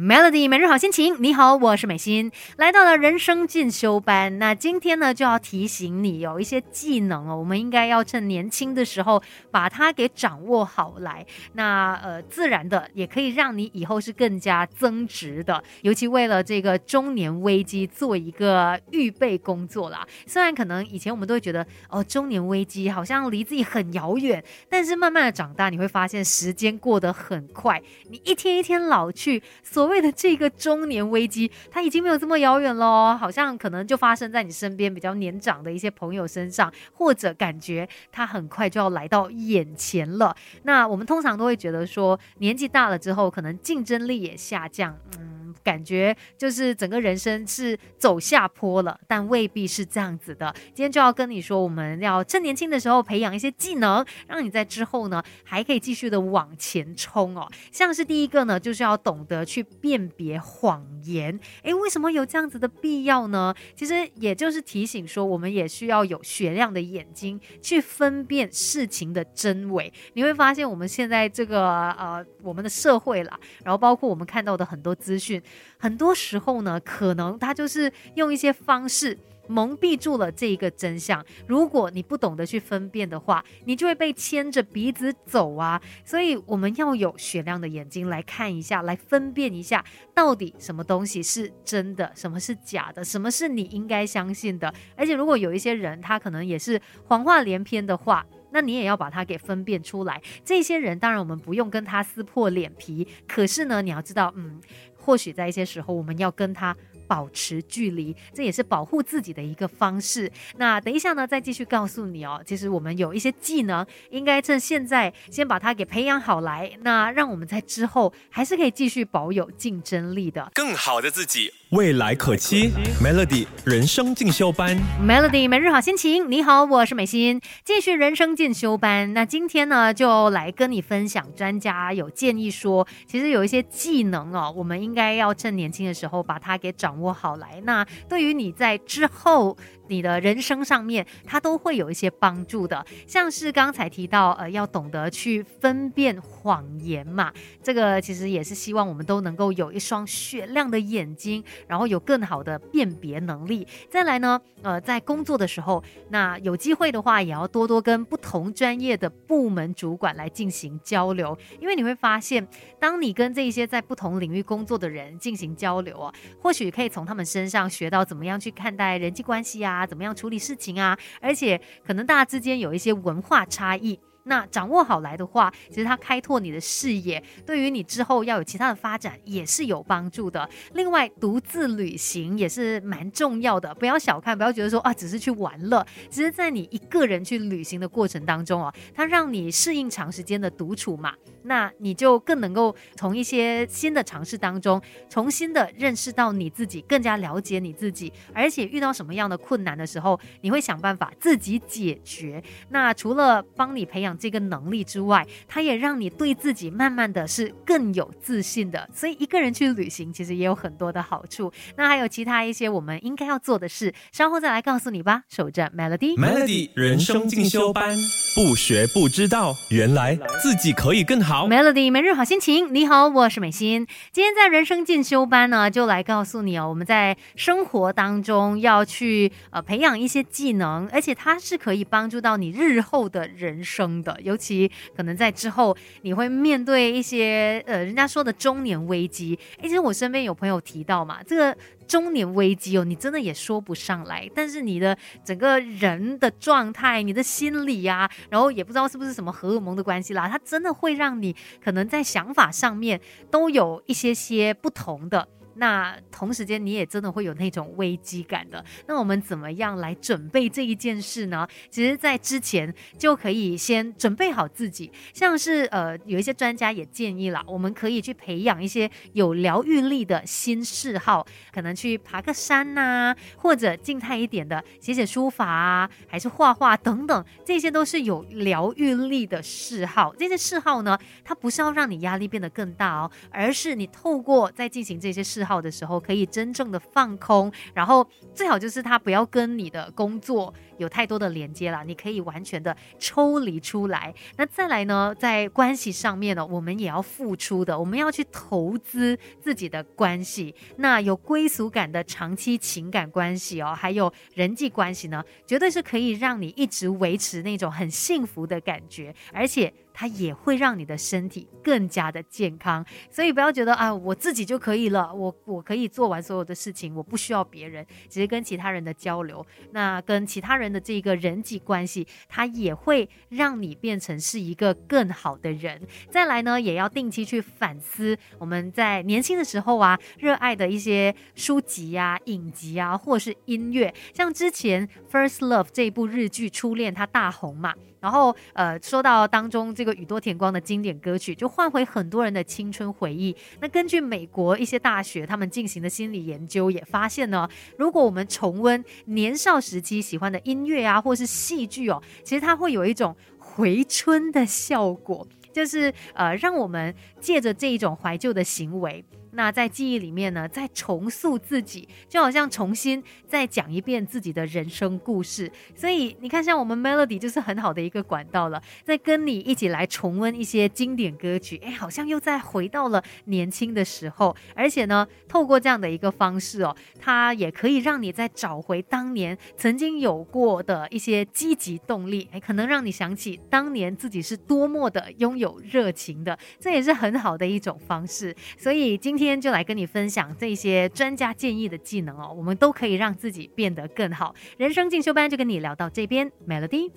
Melody 每日好心情，你好，我是美心，来到了人生进修班。那今天呢，就要提醒你有一些技能哦，我们应该要趁年轻的时候把它给掌握好来。那呃，自然的也可以让你以后是更加增值的，尤其为了这个中年危机做一个预备工作啦。虽然可能以前我们都会觉得哦，中年危机好像离自己很遥远，但是慢慢的长大，你会发现时间过得很快，你一天一天老去，所为了这个中年危机，它已经没有这么遥远了，好像可能就发生在你身边比较年长的一些朋友身上，或者感觉它很快就要来到眼前了。那我们通常都会觉得说，年纪大了之后，可能竞争力也下降，嗯。感觉就是整个人生是走下坡了，但未必是这样子的。今天就要跟你说，我们要趁年轻的时候培养一些技能，让你在之后呢还可以继续的往前冲哦。像是第一个呢，就是要懂得去辨别谎言。诶，为什么有这样子的必要呢？其实也就是提醒说，我们也需要有雪亮的眼睛去分辨事情的真伪。你会发现，我们现在这个呃，我们的社会啦，然后包括我们看到的很多资讯。很多时候呢，可能他就是用一些方式蒙蔽住了这一个真相。如果你不懂得去分辨的话，你就会被牵着鼻子走啊！所以我们要有雪亮的眼睛来看一下，来分辨一下，到底什么东西是真的，什么是假的，什么是你应该相信的。而且，如果有一些人他可能也是谎话连篇的话，那你也要把它给分辨出来。这些人当然我们不用跟他撕破脸皮，可是呢，你要知道，嗯。或许在一些时候，我们要跟他保持距离，这也是保护自己的一个方式。那等一下呢，再继续告诉你哦。其实我们有一些技能，应该趁现在先把它给培养好来。那让我们在之后还是可以继续保有竞争力的，更好的自己。未来可期，Melody 人生进修班，Melody 每日好心情。你好，我是美心，继续人生进修班。那今天呢，就来跟你分享，专家有建议说，其实有一些技能哦，我们应该要趁年轻的时候把它给掌握好来。那对于你在之后。你的人生上面，它都会有一些帮助的，像是刚才提到，呃，要懂得去分辨谎言嘛，这个其实也是希望我们都能够有一双雪亮的眼睛，然后有更好的辨别能力。再来呢，呃，在工作的时候，那有机会的话，也要多多跟不同专业的部门主管来进行交流，因为你会发现，当你跟这些在不同领域工作的人进行交流啊，或许可以从他们身上学到怎么样去看待人际关系啊。怎么样处理事情啊？而且可能大家之间有一些文化差异。那掌握好来的话，其实它开拓你的视野，对于你之后要有其他的发展也是有帮助的。另外，独自旅行也是蛮重要的，不要小看，不要觉得说啊，只是去玩乐。其实，在你一个人去旅行的过程当中哦，它让你适应长时间的独处嘛，那你就更能够从一些新的尝试当中，重新的认识到你自己，更加了解你自己，而且遇到什么样的困难的时候，你会想办法自己解决。那除了帮你培养。这个能力之外，它也让你对自己慢慢的是更有自信的。所以一个人去旅行，其实也有很多的好处。那还有其他一些我们应该要做的事，稍后再来告诉你吧。守着 Melody，Melody 人生进修班，不学不知道，原来自己可以更好。Melody 每日好心情，你好，我是美心。今天在人生进修班呢，就来告诉你哦，我们在生活当中要去呃培养一些技能，而且它是可以帮助到你日后的人生。的，尤其可能在之后，你会面对一些呃，人家说的中年危机。哎，其实我身边有朋友提到嘛，这个中年危机哦，你真的也说不上来。但是你的整个人的状态、你的心理呀，然后也不知道是不是什么荷尔蒙的关系啦，它真的会让你可能在想法上面都有一些些不同的。那同时间你也真的会有那种危机感的。那我们怎么样来准备这一件事呢？其实，在之前就可以先准备好自己。像是呃，有一些专家也建议了，我们可以去培养一些有疗愈力的新嗜好，可能去爬个山呐，或者静态一点的写写书法啊，还是画画等等，这些都是有疗愈力的嗜好。这些嗜好呢，它不是要让你压力变得更大哦，而是你透过在进行这些。嗜好好的时候，可以真正的放空，然后最好就是它不要跟你的工作有太多的连接了，你可以完全的抽离出来。那再来呢，在关系上面呢，我们也要付出的，我们要去投资自己的关系。那有归属感的长期情感关系哦，还有人际关系呢，绝对是可以让你一直维持那种很幸福的感觉，而且。它也会让你的身体更加的健康，所以不要觉得啊，我自己就可以了，我我可以做完所有的事情，我不需要别人。其实跟其他人的交流，那跟其他人的这个人际关系，它也会让你变成是一个更好的人。再来呢，也要定期去反思我们在年轻的时候啊，热爱的一些书籍啊、影集啊，或是音乐。像之前《First Love》这部日剧《初恋》，它大红嘛。然后，呃，说到当中这个宇多田光的经典歌曲，就唤回很多人的青春回忆。那根据美国一些大学他们进行的心理研究，也发现呢，如果我们重温年少时期喜欢的音乐啊，或是戏剧哦，其实它会有一种回春的效果，就是呃，让我们借着这一种怀旧的行为。那在记忆里面呢，再重塑自己，就好像重新再讲一遍自己的人生故事。所以你看，像我们 Melody 就是很好的一个管道了，在跟你一起来重温一些经典歌曲，哎，好像又再回到了年轻的时候。而且呢，透过这样的一个方式哦，它也可以让你再找回当年曾经有过的一些积极动力，哎，可能让你想起当年自己是多么的拥有热情的，这也是很好的一种方式。所以今今天就来跟你分享这些专家建议的技能哦，我们都可以让自己变得更好。人生进修班就跟你聊到这边，Melody。